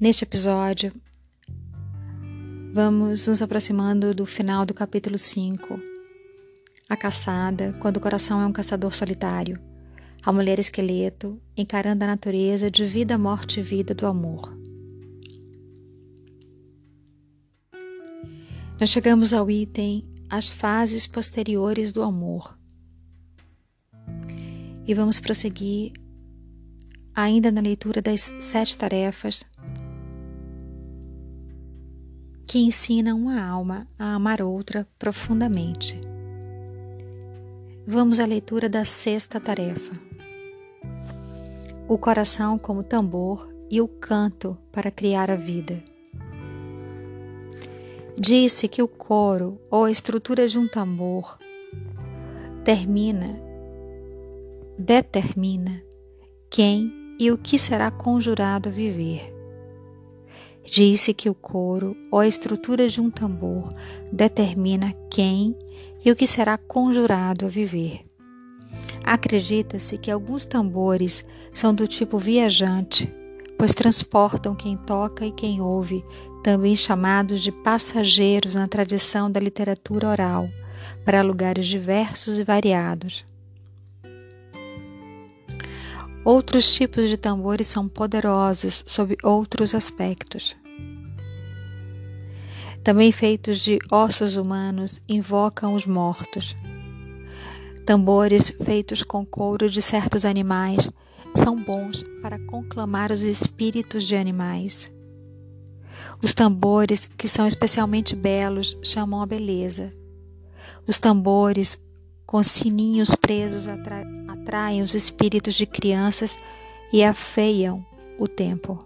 Neste episódio, vamos nos aproximando do final do capítulo 5. A caçada, quando o coração é um caçador solitário. A mulher esqueleto, encarando a natureza de vida, morte e vida do amor. Nós chegamos ao item As fases posteriores do amor. E vamos prosseguir ainda na leitura das sete tarefas que ensina uma alma a amar outra profundamente. Vamos à leitura da sexta tarefa. O coração como tambor e o canto para criar a vida. Disse que o coro ou a estrutura de um tambor termina, determina quem e o que será conjurado a viver. Disse que o coro ou a estrutura de um tambor determina quem e o que será conjurado a viver. Acredita-se que alguns tambores são do tipo viajante, pois transportam quem toca e quem ouve, também chamados de passageiros na tradição da literatura oral, para lugares diversos e variados. Outros tipos de tambores são poderosos sob outros aspectos. Também feitos de ossos humanos, invocam os mortos. Tambores feitos com couro de certos animais são bons para conclamar os espíritos de animais. Os tambores, que são especialmente belos, chamam a beleza. Os tambores com sininhos presos atra atraem os espíritos de crianças e afeiam o tempo.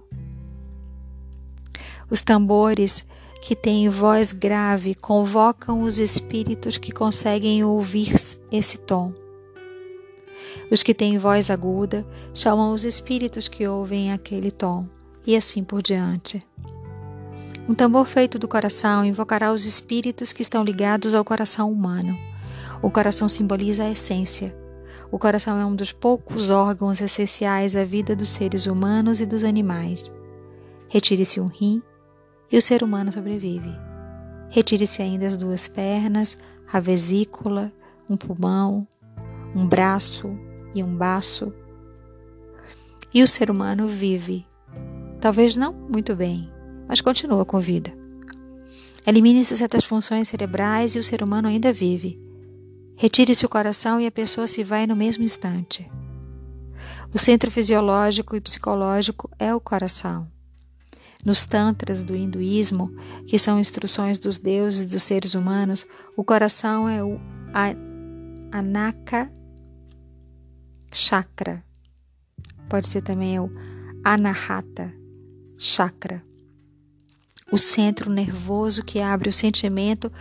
Os tambores que têm voz grave convocam os espíritos que conseguem ouvir esse tom. Os que têm voz aguda chamam os espíritos que ouvem aquele tom, e assim por diante. Um tambor feito do coração invocará os espíritos que estão ligados ao coração humano. O coração simboliza a essência. O coração é um dos poucos órgãos essenciais à vida dos seres humanos e dos animais. Retire-se um rim e o ser humano sobrevive. Retire-se ainda as duas pernas, a vesícula, um pulmão, um braço e um baço. E o ser humano vive. Talvez não muito bem, mas continua com vida. Elimine-se certas funções cerebrais e o ser humano ainda vive. Retire-se o coração e a pessoa se vai no mesmo instante. O centro fisiológico e psicológico é o coração. Nos tantras do hinduísmo, que são instruções dos deuses e dos seres humanos, o coração é o Anaka Chakra. Pode ser também o Anahata Chakra. O centro nervoso que abre o sentimento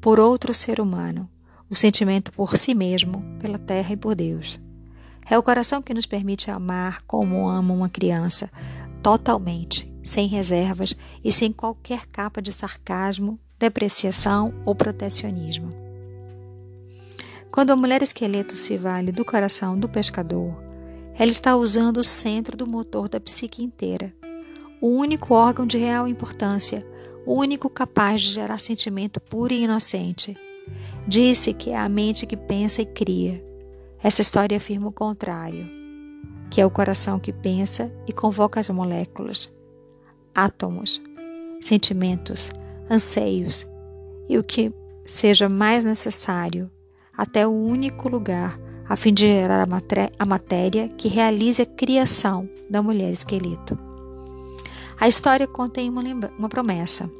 por outro ser humano, o sentimento por si mesmo, pela terra e por Deus. É o coração que nos permite amar como ama uma criança, totalmente, sem reservas e sem qualquer capa de sarcasmo, depreciação ou protecionismo. Quando a mulher esqueleto se vale do coração do pescador, ela está usando o centro do motor da psique inteira, o único órgão de real importância, o único capaz de gerar sentimento puro e inocente. Disse que é a mente que pensa e cria. Essa história afirma o contrário, que é o coração que pensa e convoca as moléculas, átomos, sentimentos, anseios e o que seja mais necessário, até o único lugar a fim de gerar a matéria que realize a criação da mulher esqueleto. A história contém uma, uma promessa.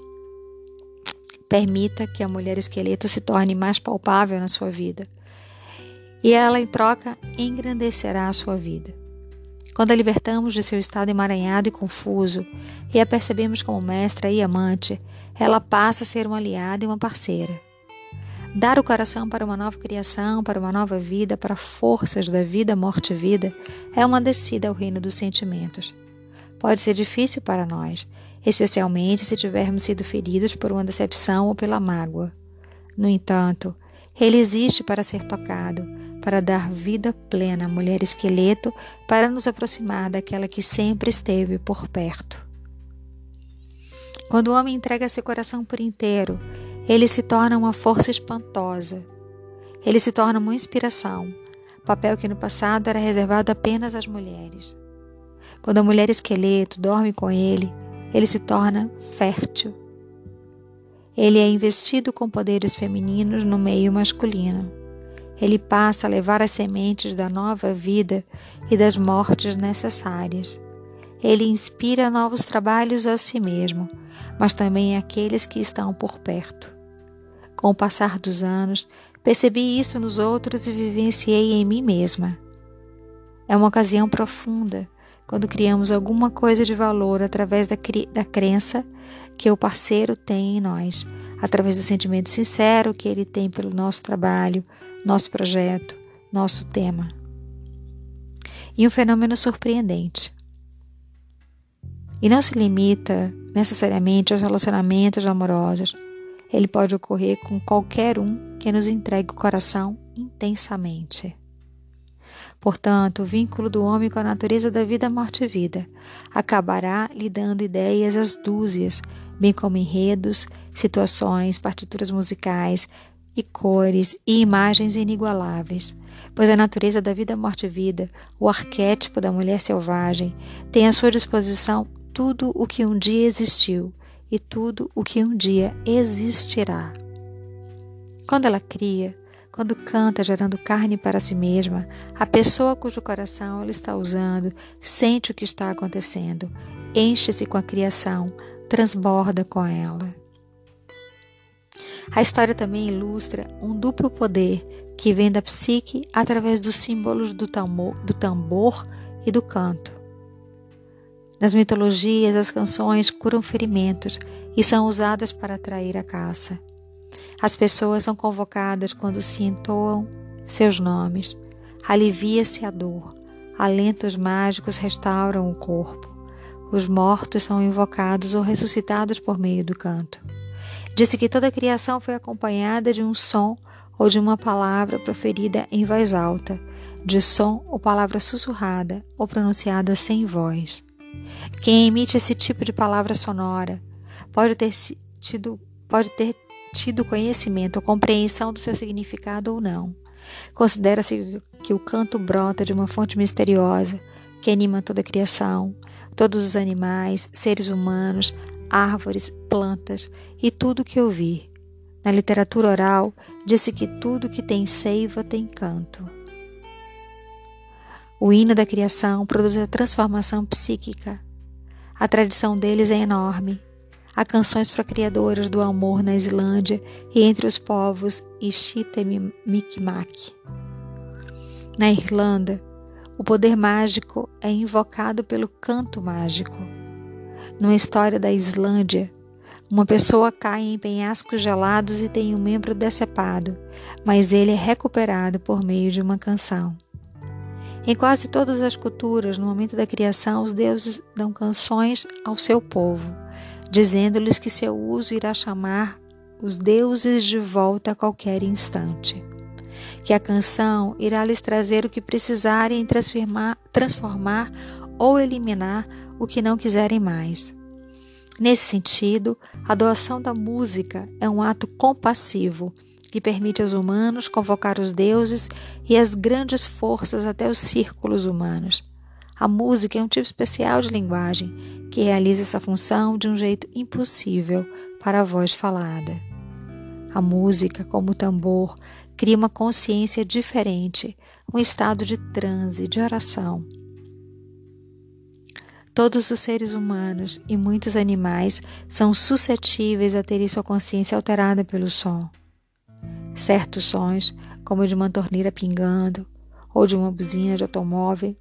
Permita que a mulher esqueleto se torne mais palpável na sua vida, e ela, em troca, engrandecerá a sua vida. Quando a libertamos de seu estado emaranhado e confuso e a percebemos como mestra e amante, ela passa a ser uma aliada e uma parceira. Dar o coração para uma nova criação, para uma nova vida, para forças da vida, morte e vida, é uma descida ao reino dos sentimentos. Pode ser difícil para nós, especialmente se tivermos sido feridos por uma decepção ou pela mágoa. No entanto, ele existe para ser tocado, para dar vida plena à mulher esqueleto, para nos aproximar daquela que sempre esteve por perto. Quando o homem entrega seu coração por inteiro, ele se torna uma força espantosa. Ele se torna uma inspiração, papel que no passado era reservado apenas às mulheres. Quando a mulher esqueleto dorme com ele, ele se torna fértil. Ele é investido com poderes femininos no meio masculino. Ele passa a levar as sementes da nova vida e das mortes necessárias. Ele inspira novos trabalhos a si mesmo, mas também àqueles que estão por perto. Com o passar dos anos, percebi isso nos outros e vivenciei em mim mesma. É uma ocasião profunda quando criamos alguma coisa de valor através da, da crença que o parceiro tem em nós, através do sentimento sincero que ele tem pelo nosso trabalho, nosso projeto, nosso tema. E um fenômeno surpreendente. E não se limita necessariamente aos relacionamentos amorosos. Ele pode ocorrer com qualquer um que nos entregue o coração intensamente. Portanto, o vínculo do homem com a natureza da vida, morte e vida acabará lhe dando ideias às dúzias, bem como enredos, situações, partituras musicais e cores e imagens inigualáveis. Pois a natureza da vida, morte e vida, o arquétipo da mulher selvagem, tem à sua disposição tudo o que um dia existiu e tudo o que um dia existirá. Quando ela cria, quando canta gerando carne para si mesma, a pessoa cujo coração ela está usando sente o que está acontecendo, enche-se com a criação, transborda com ela. A história também ilustra um duplo poder que vem da psique através dos símbolos do tambor, do tambor e do canto. Nas mitologias, as canções curam ferimentos e são usadas para atrair a caça. As pessoas são convocadas quando se entoam seus nomes. Alivia-se a dor. Alentos mágicos restauram o corpo. Os mortos são invocados ou ressuscitados por meio do canto. Disse que toda a criação foi acompanhada de um som ou de uma palavra proferida em voz alta, de som ou palavra sussurrada ou pronunciada sem voz. Quem emite esse tipo de palavra sonora pode ter tido, pode ter tido conhecimento ou compreensão do seu significado ou não. Considera-se que o canto brota de uma fonte misteriosa que anima toda a criação, todos os animais, seres humanos, árvores, plantas e tudo que ouvir. Na literatura oral, disse que tudo que tem seiva tem canto. O hino da criação produz a transformação psíquica. A tradição deles é enorme. Há canções procriadoras do amor na Islândia e entre os povos Ishita e. Na Irlanda, o poder mágico é invocado pelo canto mágico. Numa história da Islândia, uma pessoa cai em penhascos gelados e tem um membro decepado, mas ele é recuperado por meio de uma canção. Em quase todas as culturas, no momento da criação, os deuses dão canções ao seu povo, dizendo-lhes que seu uso irá chamar os deuses de volta a qualquer instante. Que a canção irá lhes trazer o que precisarem em transformar, transformar ou eliminar o que não quiserem mais. Nesse sentido, a doação da música é um ato compassivo que permite aos humanos convocar os deuses e as grandes forças até os círculos humanos. A música é um tipo especial de linguagem que realiza essa função de um jeito impossível para a voz falada. A música, como o tambor, cria uma consciência diferente, um estado de transe, de oração. Todos os seres humanos e muitos animais são suscetíveis a terem sua consciência alterada pelo som. Certos sons, como o de uma torneira pingando ou de uma buzina de automóvel,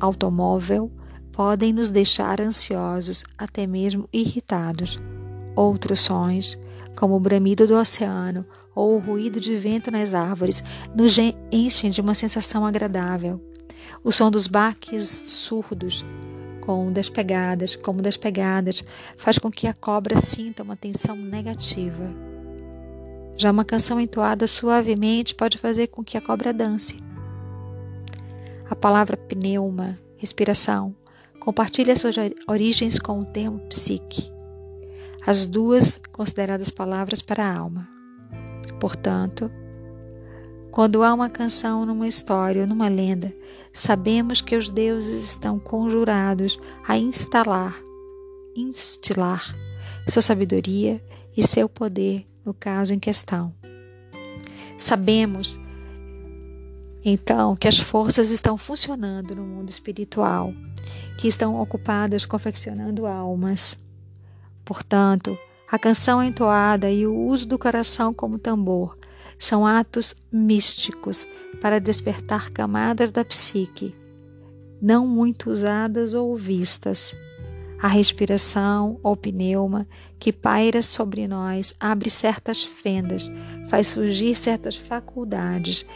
automóvel podem nos deixar ansiosos, até mesmo irritados. Outros sons, como o bramido do oceano ou o ruído de vento nas árvores, nos enchem de uma sensação agradável. O som dos baques surdos, com das pegadas, como das pegadas, faz com que a cobra sinta uma tensão negativa. Já uma canção entoada suavemente pode fazer com que a cobra dance. A palavra pneuma, respiração, compartilha suas origens com o termo psique. as duas consideradas palavras para a alma. Portanto, quando há uma canção numa história ou numa lenda, sabemos que os deuses estão conjurados a instalar, instilar sua sabedoria e seu poder no caso em questão. Sabemos então que as forças estão funcionando no mundo espiritual, que estão ocupadas confeccionando almas. Portanto, a canção entoada e o uso do coração como tambor são atos místicos para despertar camadas da psique, não muito usadas ou vistas. A respiração ou pneuma que paira sobre nós abre certas fendas, faz surgir certas faculdades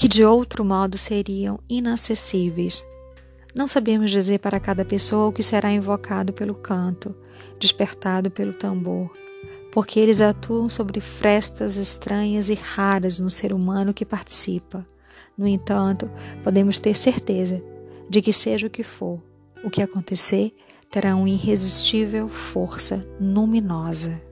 que de outro modo seriam inacessíveis. Não sabemos dizer para cada pessoa o que será invocado pelo canto, despertado pelo tambor, porque eles atuam sobre frestas estranhas e raras no ser humano que participa. No entanto, podemos ter certeza de que, seja o que for, o que acontecer terá uma irresistível força luminosa.